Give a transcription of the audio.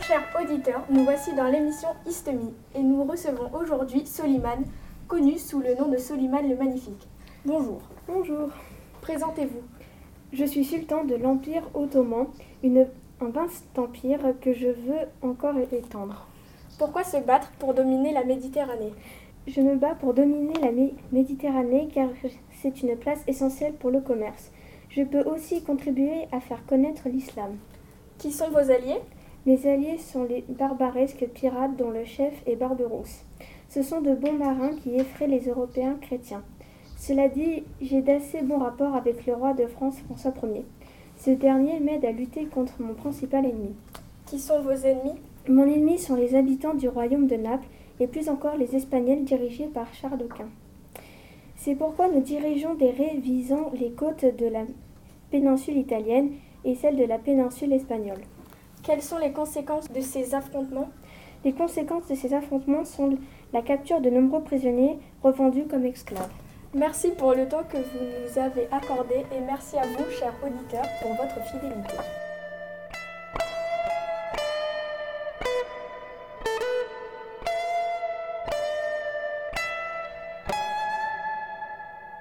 Chers auditeurs, nous voici dans l'émission Istemie et nous recevons aujourd'hui Soliman, connu sous le nom de Soliman le Magnifique. Bonjour. Bonjour. Présentez-vous. Je suis sultan de l'Empire ottoman, une, un vaste empire que je veux encore étendre. Pourquoi se battre pour dominer la Méditerranée? Je me bats pour dominer la Méditerranée car c'est une place essentielle pour le commerce. Je peux aussi contribuer à faire connaître l'islam. Qui sont vos alliés? Mes alliés sont les barbaresques pirates dont le chef est Barberousse. Ce sont de bons marins qui effraient les Européens chrétiens. Cela dit, j'ai d'assez bons rapports avec le roi de France François Ier. Ce dernier m'aide à lutter contre mon principal ennemi. Qui sont vos ennemis? Mon ennemi sont les habitants du royaume de Naples et plus encore les Espagnols dirigés par Charles Quint. C'est pourquoi nous dirigeons des raies visant les côtes de la péninsule italienne et celle de la péninsule espagnole. Quelles sont les conséquences de ces affrontements? Les conséquences de ces affrontements sont la capture de nombreux prisonniers revendus comme esclaves. Merci pour le temps que vous nous avez accordé et merci à vous, chers auditeurs, pour votre fidélité.